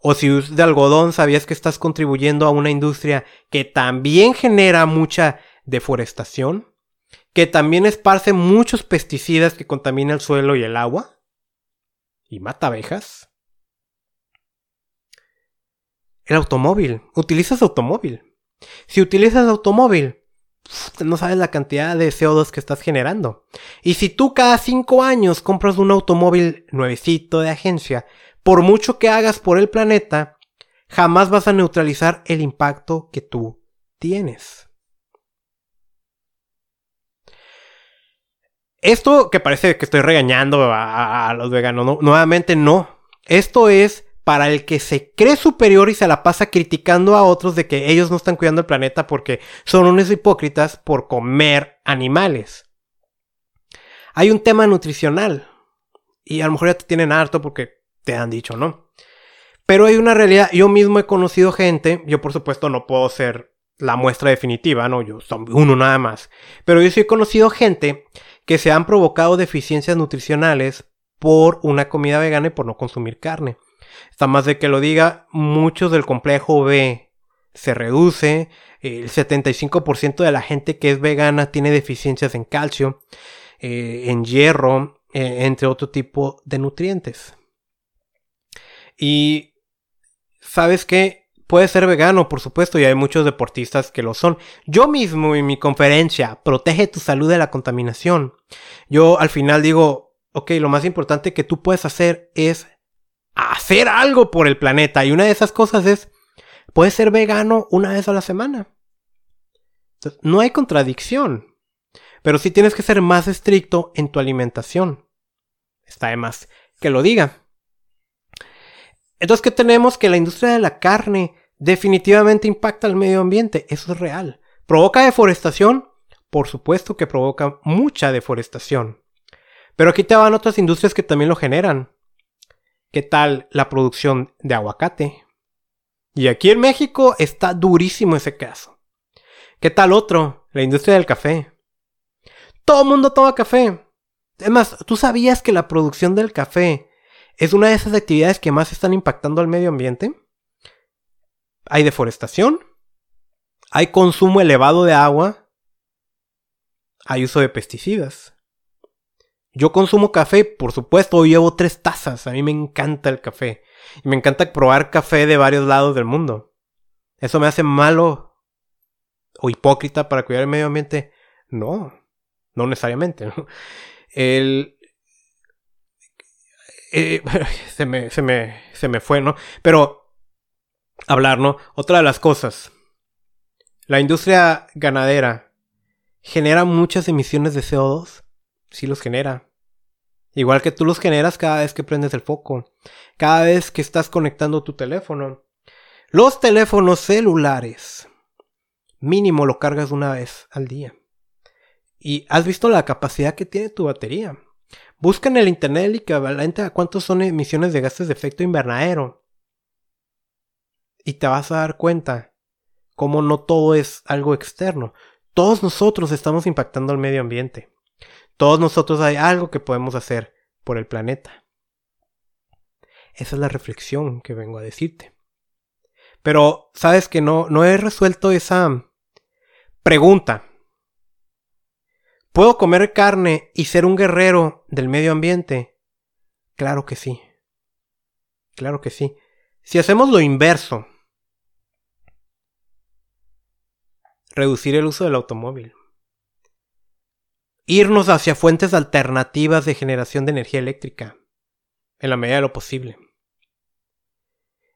O si usas de algodón, ¿sabías que estás contribuyendo a una industria que también genera mucha deforestación? Que también esparce muchos pesticidas que contaminan el suelo y el agua? ¿Y mata abejas? El automóvil. ¿Utilizas automóvil? Si utilizas automóvil, no sabes la cantidad de CO2 que estás generando. Y si tú cada cinco años compras un automóvil nuevecito de agencia, por mucho que hagas por el planeta, jamás vas a neutralizar el impacto que tú tienes. Esto que parece que estoy regañando a, los veganos, nuevamente no. Esto es para el que se cree superior y se la pasa criticando a otros de que ellos no están cuidando el planeta porque son unos hipócritas por comer animales. Hay un tema nutricional y a lo mejor ya te tienen harto porque te han dicho, ¿no? Pero hay una realidad, yo mismo he conocido gente, yo por supuesto no puedo ser la muestra definitiva, ¿no? Yo soy uno nada más. Pero yo sí he conocido gente que se han provocado deficiencias nutricionales por una comida vegana y por no consumir carne. Está más de que lo diga, muchos del complejo B se reduce, el 75% de la gente que es vegana tiene deficiencias en calcio, eh, en hierro, eh, entre otro tipo de nutrientes. Y sabes qué, Puede ser vegano, por supuesto, y hay muchos deportistas que lo son. Yo mismo en mi conferencia, protege tu salud de la contaminación. Yo al final digo, ok, lo más importante que tú puedes hacer es hacer algo por el planeta. Y una de esas cosas es, puedes ser vegano una vez a la semana. No hay contradicción. Pero sí tienes que ser más estricto en tu alimentación. Está de más que lo diga. Entonces, ¿qué tenemos? Que la industria de la carne definitivamente impacta al medio ambiente. Eso es real. ¿Provoca deforestación? Por supuesto que provoca mucha deforestación. Pero aquí te van otras industrias que también lo generan. ¿Qué tal la producción de aguacate? Y aquí en México está durísimo ese caso. ¿Qué tal otro? La industria del café. Todo el mundo toma café. Además, ¿tú sabías que la producción del café es una de esas actividades que más están impactando al medio ambiente. Hay deforestación, hay consumo elevado de agua, hay uso de pesticidas. Yo consumo café, por supuesto, llevo tres tazas. A mí me encanta el café. Y me encanta probar café de varios lados del mundo. ¿Eso me hace malo o hipócrita para cuidar el medio ambiente? No, no necesariamente. El, eh, (laughs) se, me, se, me, se me fue, ¿no? Pero, hablar, ¿no? Otra de las cosas. La industria ganadera genera muchas emisiones de CO2. Sí los genera. Igual que tú los generas cada vez que prendes el foco. Cada vez que estás conectando tu teléfono. Los teléfonos celulares. Mínimo lo cargas una vez al día. Y has visto la capacidad que tiene tu batería. Busca en el internet el equivalente a cuántos son emisiones de gases de efecto invernadero. Y te vas a dar cuenta cómo no todo es algo externo. Todos nosotros estamos impactando al medio ambiente. Todos nosotros hay algo que podemos hacer por el planeta. Esa es la reflexión que vengo a decirte. Pero, sabes que no, no he resuelto esa pregunta ¿Puedo comer carne y ser un guerrero del medio ambiente? Claro que sí. Claro que sí. Si hacemos lo inverso, reducir el uso del automóvil, irnos hacia fuentes alternativas de generación de energía eléctrica, en la medida de lo posible.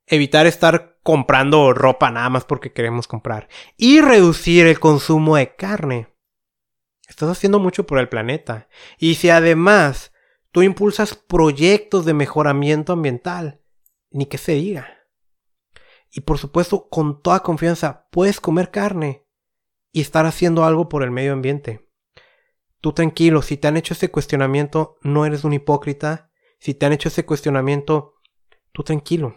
Evitar estar comprando ropa nada más porque queremos comprar. Y reducir el consumo de carne. Estás haciendo mucho por el planeta. Y si además tú impulsas proyectos de mejoramiento ambiental, ni que se diga. Y por supuesto, con toda confianza, puedes comer carne y estar haciendo algo por el medio ambiente. Tú tranquilo, si te han hecho ese cuestionamiento, no eres un hipócrita. Si te han hecho ese cuestionamiento, tú tranquilo.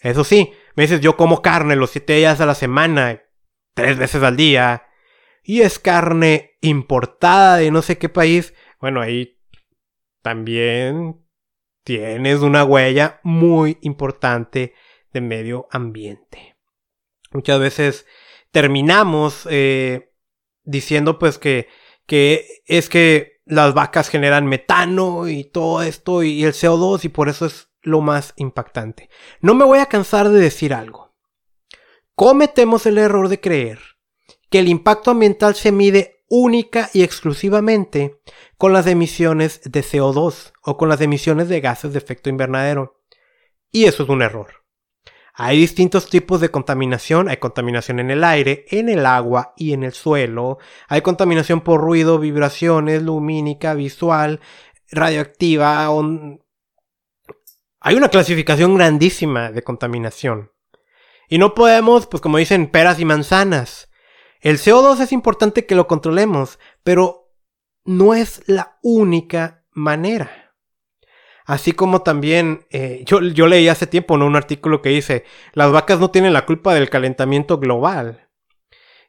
Eso sí, me dices, yo como carne los siete días a la semana, tres veces al día, y es carne importada de no sé qué país, bueno, ahí también tienes una huella muy importante de medio ambiente. Muchas veces terminamos eh, diciendo pues que, que es que las vacas generan metano y todo esto y el CO2 y por eso es lo más impactante. No me voy a cansar de decir algo. Cometemos el error de creer que el impacto ambiental se mide única y exclusivamente con las emisiones de CO2 o con las emisiones de gases de efecto invernadero. Y eso es un error. Hay distintos tipos de contaminación. Hay contaminación en el aire, en el agua y en el suelo. Hay contaminación por ruido, vibraciones, lumínica, visual, radioactiva. Hay una clasificación grandísima de contaminación. Y no podemos, pues como dicen, peras y manzanas. El CO2 es importante que lo controlemos, pero no es la única manera. Así como también, eh, yo, yo, leí hace tiempo un artículo que dice, las vacas no tienen la culpa del calentamiento global.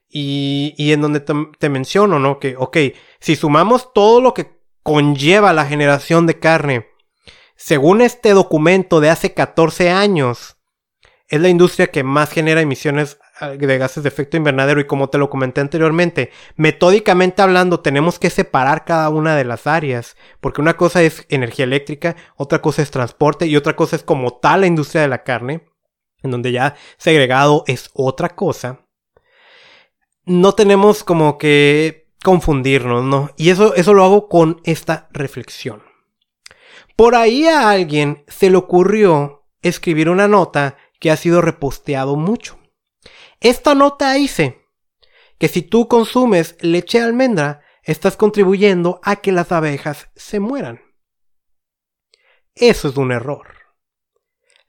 Y, y en donde te, te, menciono, ¿no? Que, ok, si sumamos todo lo que conlleva la generación de carne, según este documento de hace 14 años, es la industria que más genera emisiones de gases de efecto invernadero y como te lo comenté anteriormente, metódicamente hablando tenemos que separar cada una de las áreas, porque una cosa es energía eléctrica, otra cosa es transporte y otra cosa es como tal la industria de la carne, en donde ya segregado es otra cosa. No tenemos como que confundirnos, ¿no? Y eso, eso lo hago con esta reflexión. Por ahí a alguien se le ocurrió escribir una nota que ha sido reposteado mucho. Esta nota dice que si tú consumes leche de almendra, estás contribuyendo a que las abejas se mueran. Eso es un error.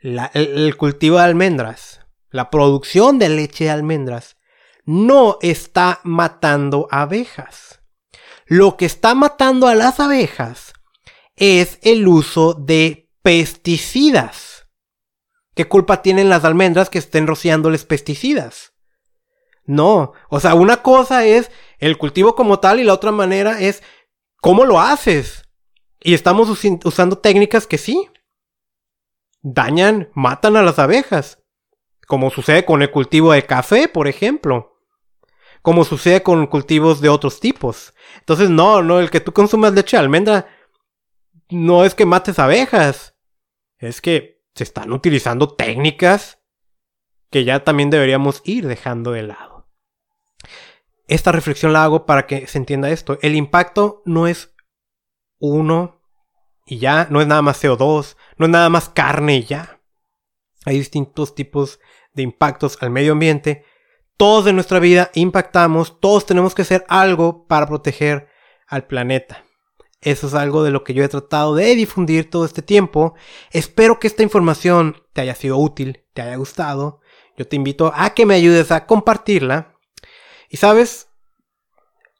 el, cultivo de almendras, la producción de leche de almendras, no está matando abejas. Lo que está matando a las abejas es el uso de pesticidas. ¿Qué culpa tienen las almendras que estén rociándoles pesticidas? No, o sea, una cosa es el cultivo como tal y la otra manera es cómo lo haces. Y estamos usando técnicas que sí dañan, matan a las abejas. Como sucede con el cultivo de café, por ejemplo. Como sucede con cultivos de otros tipos. Entonces, no, no, el que tú consumas leche de almendra no es que mates abejas. Es que se están utilizando técnicas que ya también deberíamos ir dejando de lado. Esta reflexión la hago para que se entienda esto. El impacto no es uno y ya, no es nada más CO2, no es nada más carne y ya. Hay distintos tipos de impactos al medio ambiente. Todos en nuestra vida impactamos, todos tenemos que hacer algo para proteger al planeta. Eso es algo de lo que yo he tratado de difundir todo este tiempo. Espero que esta información te haya sido útil, te haya gustado. Yo te invito a que me ayudes a compartirla. Y sabes,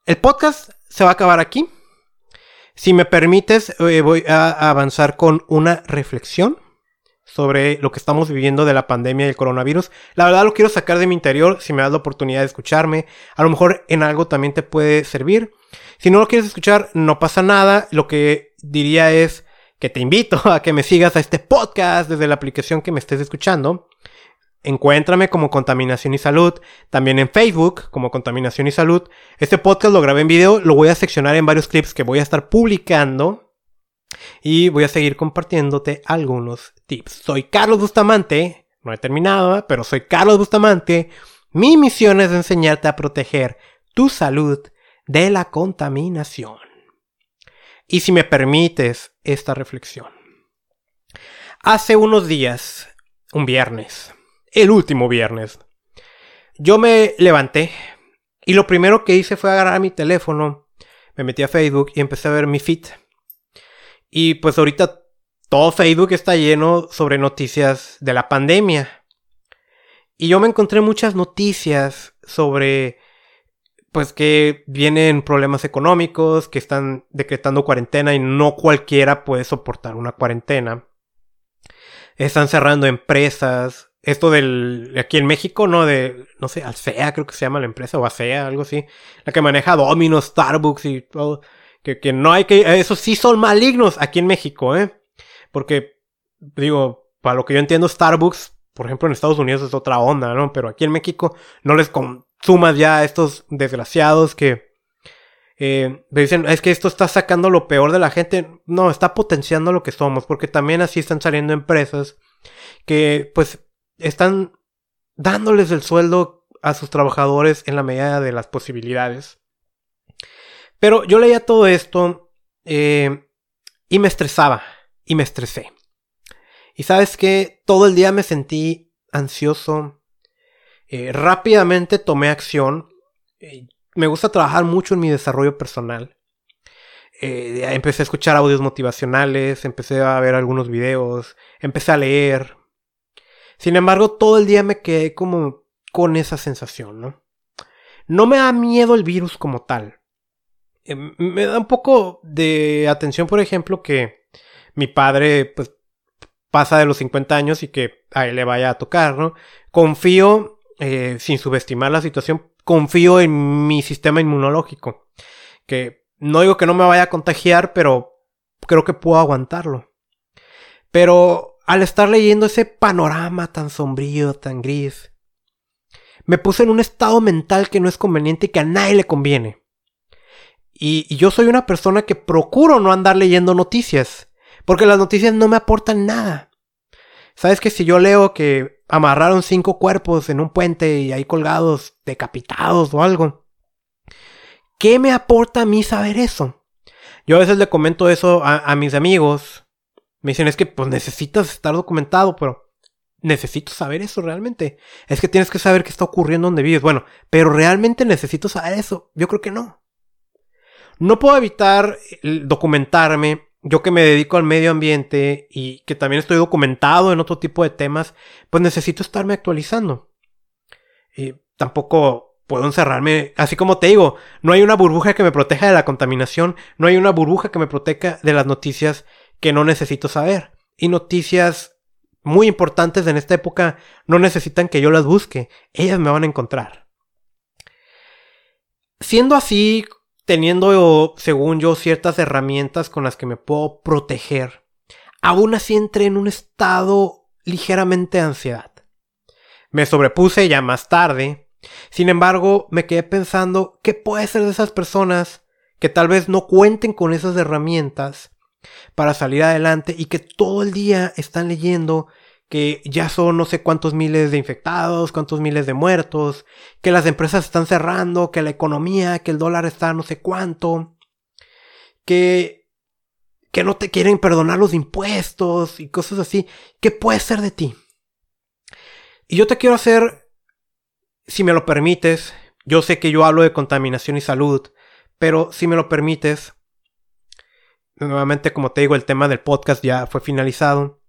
el podcast se va a acabar aquí. Si me permites, eh, voy a avanzar con una reflexión sobre lo que estamos viviendo de la pandemia del coronavirus. La verdad lo quiero sacar de mi interior, si me das la oportunidad de escucharme. A lo mejor en algo también te puede servir. Si no lo quieres escuchar, no pasa nada. Lo que diría es que te invito (laughs) a que me sigas a este podcast desde la aplicación que me estés escuchando. Encuéntrame como Contaminación y Salud, también en Facebook como Contaminación y Salud. Este podcast lo grabé en video, lo voy a seccionar en varios clips que voy a estar publicando y voy a seguir compartiéndote algunos tips. Soy Carlos Bustamante, no he terminado, pero soy Carlos Bustamante. Mi misión es enseñarte a proteger tu salud de la contaminación. Y si me permites esta reflexión. Hace unos días, un viernes, el último viernes, yo me levanté y lo primero que hice fue agarrar mi teléfono, me metí a Facebook y empecé a ver mi feed. Y pues ahorita todo Facebook está lleno sobre noticias de la pandemia. Y yo me encontré muchas noticias sobre pues que vienen problemas económicos, que están decretando cuarentena y no cualquiera puede soportar una cuarentena. Están cerrando empresas. Esto del aquí en México, ¿no? De, no sé, Alsea creo que se llama la empresa, o Alsea, algo así. La que maneja Domino's, Starbucks y todo. Que, que no hay que... Esos sí son malignos aquí en México, ¿eh? Porque, digo, para lo que yo entiendo, Starbucks, por ejemplo, en Estados Unidos es otra onda, ¿no? Pero aquí en México no les... Con sumas ya a estos desgraciados que eh, dicen, es que esto está sacando lo peor de la gente. No, está potenciando lo que somos, porque también así están saliendo empresas que pues están dándoles el sueldo a sus trabajadores en la medida de las posibilidades. Pero yo leía todo esto eh, y me estresaba, y me estresé. Y sabes que todo el día me sentí ansioso. Eh, rápidamente tomé acción. Eh, me gusta trabajar mucho en mi desarrollo personal. Eh, empecé a escuchar audios motivacionales, empecé a ver algunos videos, empecé a leer. Sin embargo, todo el día me quedé como con esa sensación, ¿no? No me da miedo el virus como tal. Me da un poco de atención, por ejemplo, que mi padre pues, pasa de los 50 años y que a él le vaya a tocar, ¿no? Confío, eh, sin subestimar la situación, confío en mi sistema inmunológico. Que no digo que no me vaya a contagiar, pero creo que puedo aguantarlo. Pero al estar leyendo ese panorama tan sombrío, tan gris, me puse en un estado mental que no es conveniente y que a nadie le conviene. Y, yo soy una persona que procuro no andar leyendo noticias, porque las noticias no me aportan nada. Sabes que si yo leo que amarraron cinco cuerpos en un puente y ahí colgados, decapitados o algo, ¿qué me aporta a mí saber eso? Yo a veces le comento eso a, mis amigos. Me dicen, es que pues necesitas estar documentado, pero necesito saber eso realmente. Es que tienes que saber qué está ocurriendo donde vives. Bueno, pero realmente necesito saber eso. Yo creo que no. No puedo evitar documentarme. Yo que me dedico al medio ambiente y que también estoy documentado en otro tipo de temas, pues necesito estarme actualizando. Y tampoco puedo encerrarme, así como te digo, no hay una burbuja que me proteja de la contaminación, no hay una burbuja que me proteja de las noticias que no necesito saber. Y noticias muy importantes en esta época no necesitan que yo las busque, ellas me van a encontrar. Siendo así, teniendo, según yo, ciertas herramientas con las que me puedo proteger, aún así entré en un estado ligeramente de ansiedad. Me sobrepuse ya más tarde, sin embargo, me quedé pensando qué puede ser de esas personas que tal vez no cuenten con esas herramientas para salir adelante y que todo el día están leyendo que ya son no sé cuántos miles de infectados, cuántos miles de muertos, que las empresas están cerrando, que la economía, que el dólar está no sé cuánto, que, que no te quieren perdonar los impuestos y cosas así. ¿Qué puede ser de ti? Y yo te quiero hacer, si me lo permites, yo sé que yo hablo de contaminación y salud, pero si me lo permites, nuevamente como te digo, el tema del podcast ya fue finalizado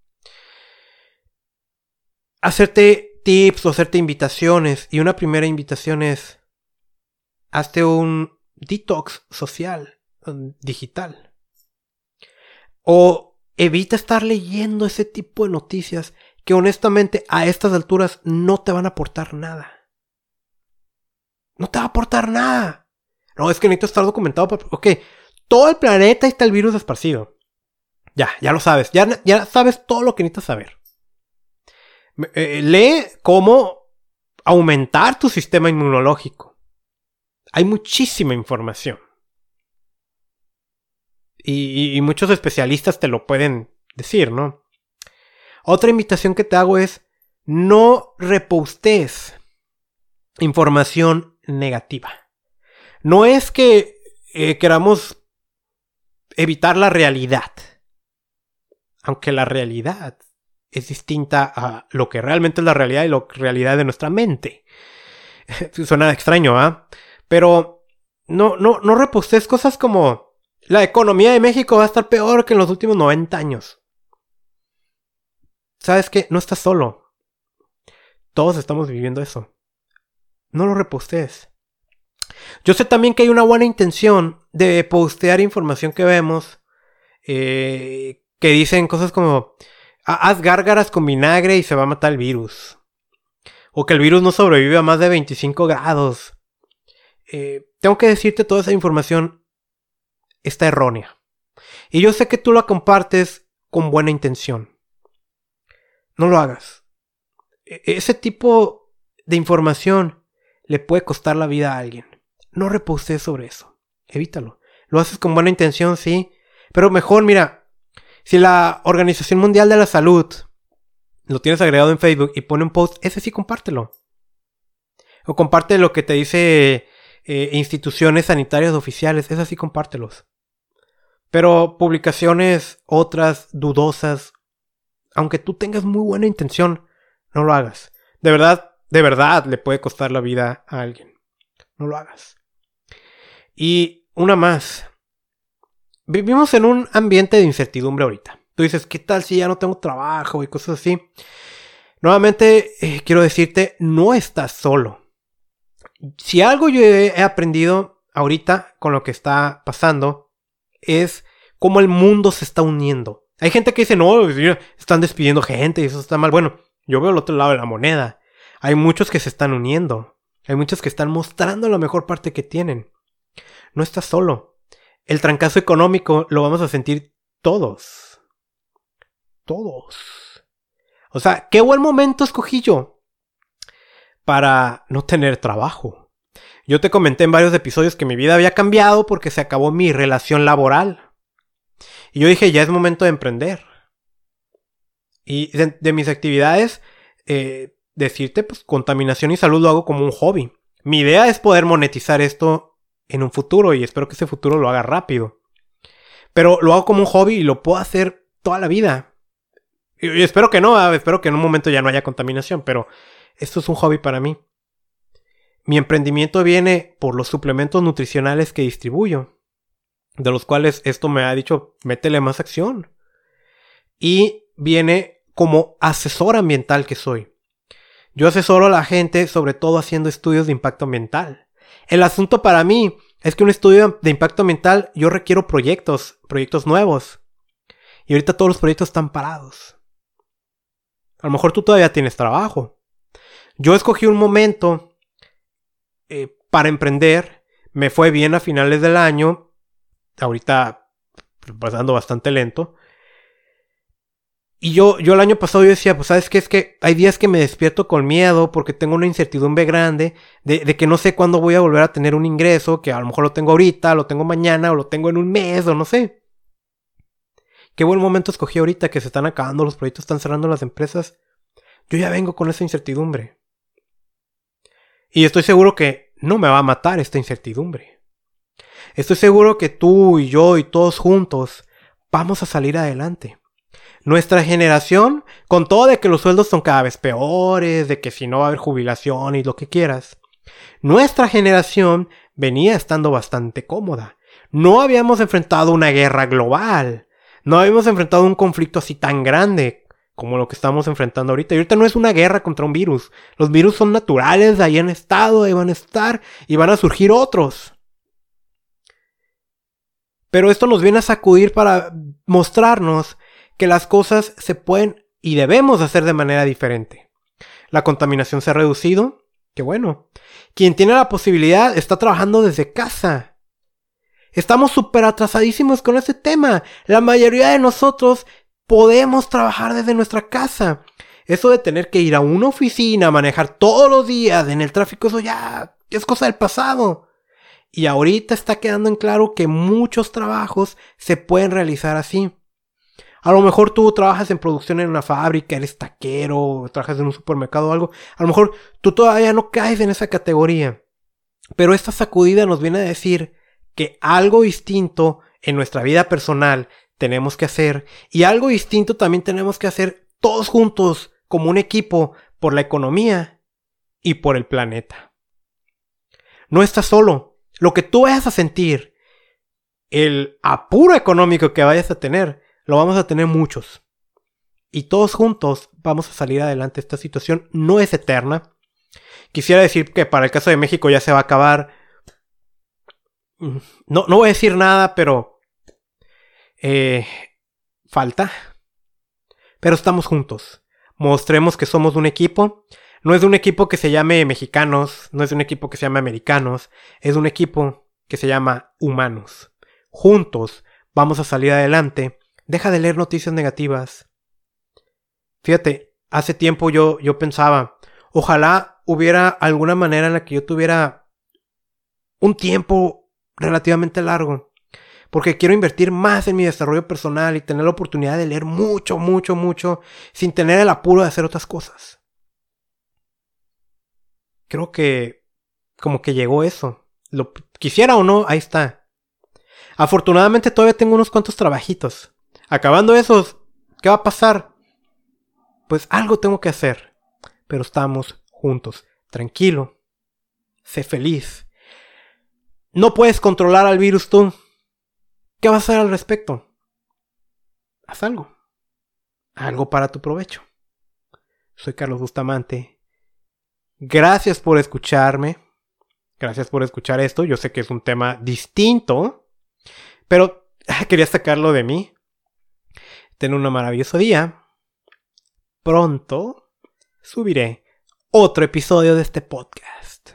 hacerte tips o hacerte invitaciones. Y una primera invitación es, hazte un detox social, digital. O evita estar leyendo ese tipo de noticias que honestamente a estas alturas no te van a aportar nada. No te va a aportar nada. No, es que necesito estar documentado. Para... Ok, todo el planeta está el virus esparcido. Ya, ya lo sabes. Ya, ya sabes todo lo que necesitas saber. Eh, lee cómo aumentar tu sistema inmunológico. Hay muchísima información. Y, muchos especialistas te lo pueden decir, ¿no? Otra invitación que te hago es no repostes información negativa. No es que eh, queramos evitar la realidad. Aunque la realidad es distinta a lo que realmente es la realidad y la realidad de nuestra mente. (laughs) Suena extraño, ¿ah? Pero no, no, no repostes cosas como la economía de México va a estar peor que en los últimos 90 años. ¿Sabes qué? No estás solo. Todos estamos viviendo eso. No lo repostes. Yo sé también que hay una buena intención de postear información que vemos eh, que dicen cosas como haz gárgaras con vinagre y se va a matar el virus. O que el virus no sobrevive a más de 25 grados. Eh, tengo que decirte toda esa información está errónea. Y yo sé que tú la compartes con buena intención. No lo hagas. E, ese tipo de información le puede costar la vida a alguien. No reposes sobre eso. Evítalo. Lo haces con buena intención, sí. Pero mejor, mira, si la Organización Mundial de la Salud lo tienes agregado en Facebook y pone un post, ese sí compártelo. O comparte lo que te dice eh, instituciones sanitarias oficiales, esas sí compártelos. Pero publicaciones otras dudosas, aunque tú tengas muy buena intención, no lo hagas. De verdad, de verdad le puede costar la vida a alguien. No lo hagas. Y una más. Vivimos en un ambiente de incertidumbre ahorita. Tú dices, ¿qué tal si ya no tengo trabajo y cosas así? Nuevamente, eh, quiero decirte, no estás solo. Si algo yo he aprendido ahorita con lo que está pasando, es cómo el mundo se está uniendo. Hay gente que dice, no, están despidiendo gente y eso está mal. Bueno, yo veo el otro lado de la moneda. Hay muchos que se están uniendo. Hay muchos que están mostrando la mejor parte que tienen. No estás solo. El trancazo económico lo vamos a sentir todos. Todos. O sea, qué buen momento escogí yo para no tener trabajo. Yo te comenté en varios episodios que mi vida había cambiado porque se acabó mi relación laboral. Y yo dije, ya es momento de emprender. Y de, mis actividades, eh, decirte, pues contaminación y salud lo hago como un hobby. Mi idea es poder monetizar esto en un futuro y espero que ese futuro lo haga rápido. Pero lo hago como un hobby y lo puedo hacer toda la vida. Y, espero que no, ah, espero que en un momento ya no haya contaminación, pero esto es un hobby para mí. Mi emprendimiento viene por los suplementos nutricionales que distribuyo, de los cuales esto me ha dicho, métele más acción. Y viene como asesor ambiental que soy. Yo asesoro a la gente sobre todo haciendo estudios de impacto ambiental. El asunto para mí es que un estudio de impacto ambiental yo requiero proyectos, proyectos nuevos. Y ahorita todos los proyectos están parados. A lo mejor tú todavía tienes trabajo. Yo escogí un momento eh, para emprender. Me fue bien a finales del año. Ahorita pasando bastante lento. Y yo, yo el año pasado yo decía, pues sabes qué es que hay días que me despierto con miedo porque tengo una incertidumbre grande de, de, que no sé cuándo voy a volver a tener un ingreso, que a lo mejor lo tengo ahorita, lo tengo mañana o lo tengo en un mes o no sé. Qué buen momento escogí ahorita que se están acabando los proyectos, están cerrando las empresas. Yo ya vengo con esa incertidumbre. Y estoy seguro que no me va a matar esta incertidumbre. Estoy seguro que tú y yo y todos juntos vamos a salir adelante. Nuestra generación, con todo de que los sueldos son cada vez peores, de que si no va a haber jubilación y lo que quieras, nuestra generación venía estando bastante cómoda. No habíamos enfrentado una guerra global. No habíamos enfrentado un conflicto así tan grande como lo que estamos enfrentando ahorita. Y ahorita no es una guerra contra un virus. Los virus son naturales, ahí han estado, ahí van a estar y van a surgir otros. Pero esto nos viene a sacudir para mostrarnos que las cosas se pueden y debemos hacer de manera diferente. La contaminación se ha reducido, qué bueno. Quien tiene la posibilidad está trabajando desde casa. Estamos súper atrasadísimos con ese tema. La mayoría de nosotros podemos trabajar desde nuestra casa. Eso de tener que ir a una oficina, manejar todos los días en el tráfico, eso ya es cosa del pasado. Y ahorita está quedando en claro que muchos trabajos se pueden realizar así. A lo mejor tú trabajas en producción en una fábrica, eres taquero, trabajas en un supermercado o algo. A lo mejor tú todavía no caes en esa categoría. Pero esta sacudida nos viene a decir que algo distinto en nuestra vida personal tenemos que hacer y algo distinto también tenemos que hacer todos juntos como un equipo por la economía y por el planeta. No estás solo. Lo que tú vayas a sentir, el apuro económico que vayas a tener, lo vamos a tener muchos. Y todos juntos vamos a salir adelante. Esta situación no es eterna. Quisiera decir que para el caso de México ya se va a acabar. Mm, no, no voy a decir nada, pero... Eh, falta. Pero estamos juntos. Mostremos que somos un equipo. No es un equipo que se llame mexicanos, no es un equipo que se llame americanos, es un equipo que se llama humanos. Juntos vamos a salir adelante Deja de leer noticias negativas. Fíjate, hace tiempo yo, yo pensaba, ojalá hubiera alguna manera en la que yo tuviera un tiempo relativamente largo. Porque quiero invertir más en mi desarrollo personal y tener la oportunidad de leer mucho, mucho, mucho, sin tener el apuro de hacer otras cosas. Creo que como que llegó eso. Lo quisiera o no, ahí está. Afortunadamente todavía tengo unos cuantos trabajitos. Acabando esos, ¿qué va a pasar? pues algo tengo que hacer. Pero estamos juntos. Tranquilo. Sé feliz. No puedes controlar al virus tú. ¿Qué vas a hacer al respecto? Haz algo. Algo para tu provecho. Soy Carlos Bustamante. Gracias por escucharme. Gracias por escuchar esto. Yo sé que es un tema distinto, pero quería sacarlo de mí. Ten un maravilloso día. Pronto subiré otro episodio de este podcast.